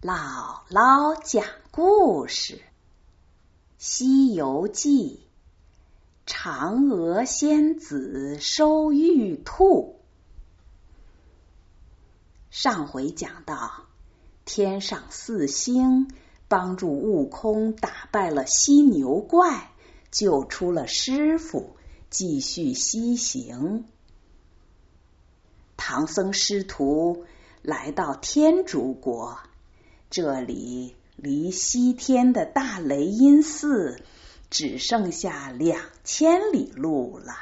姥姥讲故事，《西游记》。嫦娥仙子收玉兔。上回讲到，天上四星帮助悟空打败了犀牛怪，救出了师傅，继续西行。唐僧师徒来到天竺国。这里离西天的大雷音寺只剩下两千里路了。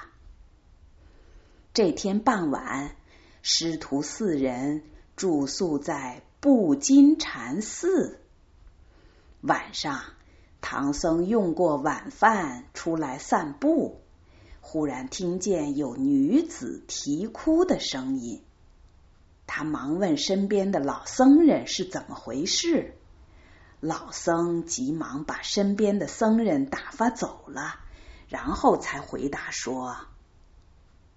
这天傍晚，师徒四人住宿在布金禅寺。晚上，唐僧用过晚饭出来散步，忽然听见有女子啼哭的声音。他忙问身边的老僧人是怎么回事，老僧急忙把身边的僧人打发走了，然后才回答说：“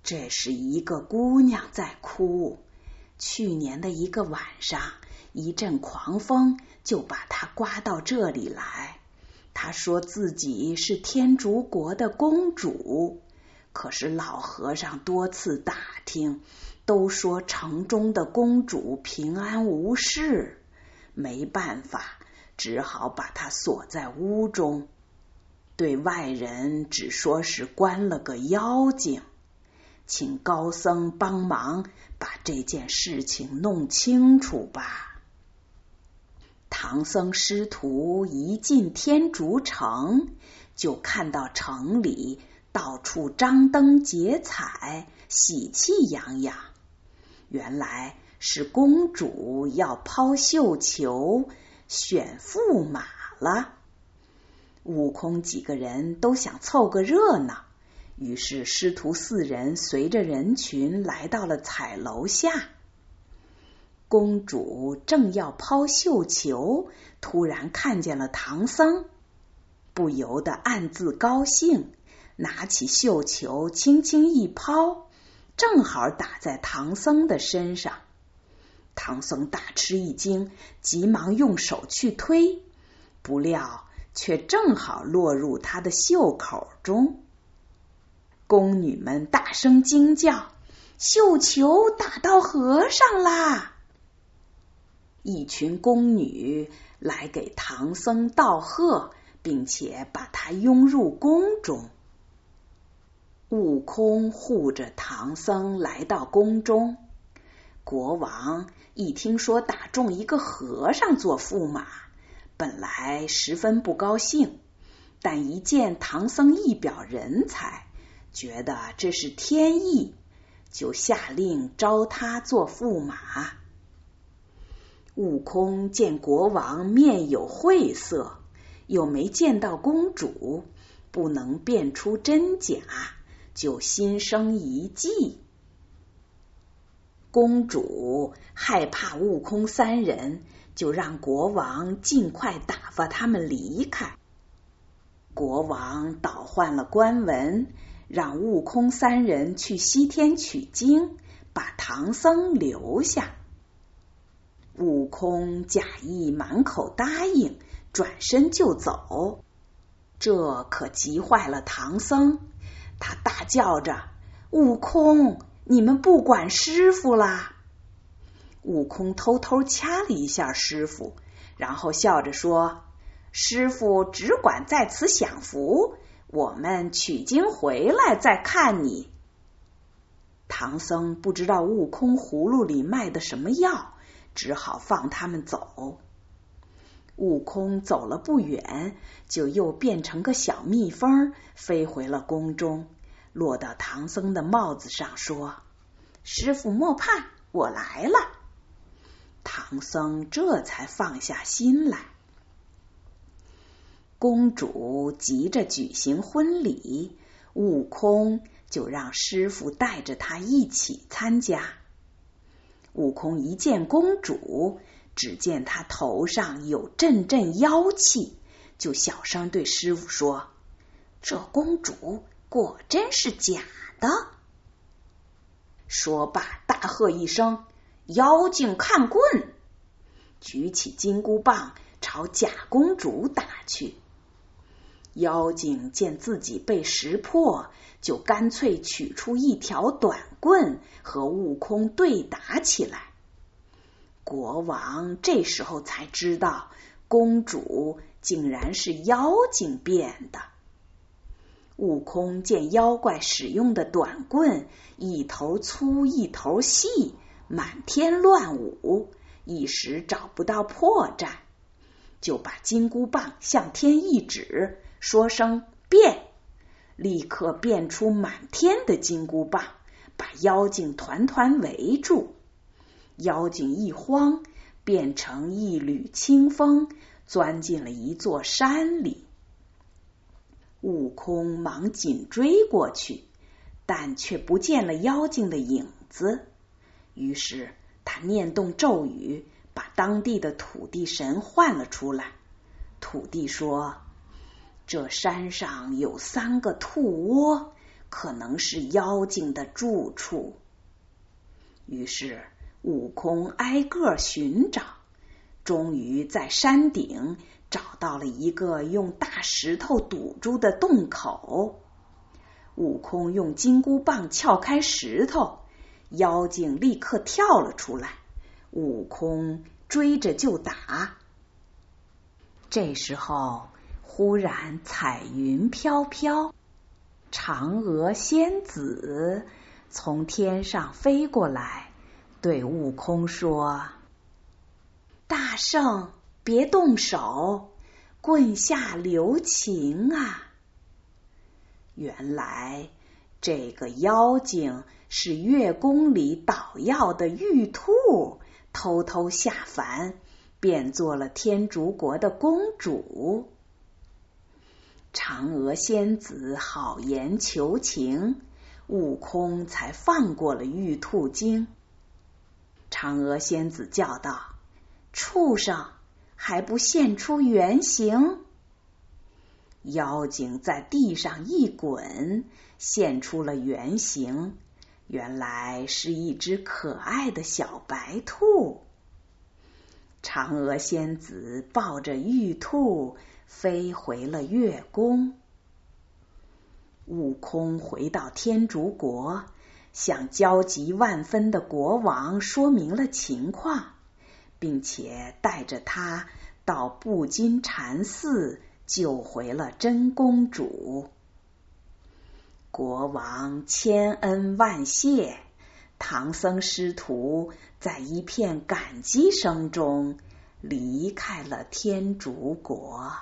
这是一个姑娘在哭，去年的一个晚上，一阵狂风就把她刮到这里来。她说自己是天竺国的公主，可是老和尚多次打听。”都说城中的公主平安无事，没办法，只好把她锁在屋中，对外人只说是关了个妖精，请高僧帮忙把这件事情弄清楚吧。唐僧师徒一进天竺城，就看到城里到处张灯结彩，喜气洋洋。原来是公主要抛绣球选驸马了，悟空几个人都想凑个热闹，于是师徒四人随着人群来到了彩楼下。公主正要抛绣球，突然看见了唐僧，不由得暗自高兴，拿起绣球轻轻一抛。正好打在唐僧的身上，唐僧大吃一惊，急忙用手去推，不料却正好落入他的袖口中。宫女们大声惊叫：“绣球打到和尚啦！”一群宫女来给唐僧道贺，并且把他拥入宫中。悟空护着唐僧来到宫中，国王一听说打中一个和尚做驸马，本来十分不高兴，但一见唐僧一表人才，觉得这是天意，就下令招他做驸马。悟空见国王面有晦色，又没见到公主，不能辨出真假。就心生一计，公主害怕悟空三人，就让国王尽快打发他们离开。国王倒换了官文，让悟空三人去西天取经，把唐僧留下。悟空假意满口答应，转身就走，这可急坏了唐僧。他大叫着：“悟空，你们不管师傅啦！”悟空偷偷掐了一下师傅，然后笑着说：“师傅只管在此享福，我们取经回来再看你。”唐僧不知道悟空葫芦里卖的什么药，只好放他们走。悟空走了不远，就又变成个小蜜蜂，飞回了宫中，落到唐僧的帽子上，说：“师傅莫怕，我来了。”唐僧这才放下心来。公主急着举行婚礼，悟空就让师傅带着他一起参加。悟空一见公主。只见他头上有阵阵妖气，就小声对师傅说：“这公主果真是假的。”说罢，大喝一声：“妖精看棍！”举起金箍棒朝假公主打去。妖精见自己被识破，就干脆取出一条短棍和悟空对打起来。国王这时候才知道，公主竟然是妖精变的。悟空见妖怪使用的短棍一头粗一头细，满天乱舞，一时找不到破绽，就把金箍棒向天一指，说声“变”，立刻变出满天的金箍棒，把妖精团团围住。妖精一慌，变成一缕清风，钻进了一座山里。悟空忙紧追过去，但却不见了妖精的影子。于是他念动咒语，把当地的土地神唤了出来。土地说：“这山上有三个兔窝，可能是妖精的住处。”于是悟空挨个寻找，终于在山顶。找到了一个用大石头堵住的洞口，悟空用金箍棒撬开石头，妖精立刻跳了出来。悟空追着就打。这时候，忽然彩云飘飘，嫦娥仙子从天上飞过来，对悟空说：“大圣。”别动手，棍下留情啊！原来这个妖精是月宫里捣药的玉兔，偷偷下凡，变做了天竺国的公主。嫦娥仙子好言求情，悟空才放过了玉兔精。嫦娥仙子叫道：“畜生！”还不现出原形？妖精在地上一滚，现出了原形。原来是一只可爱的小白兔。嫦娥仙子抱着玉兔飞回了月宫。悟空回到天竺国，向焦急万分的国王说明了情况。并且带着他到布金禅寺救回了真公主。国王千恩万谢，唐僧师徒在一片感激声中离开了天竺国。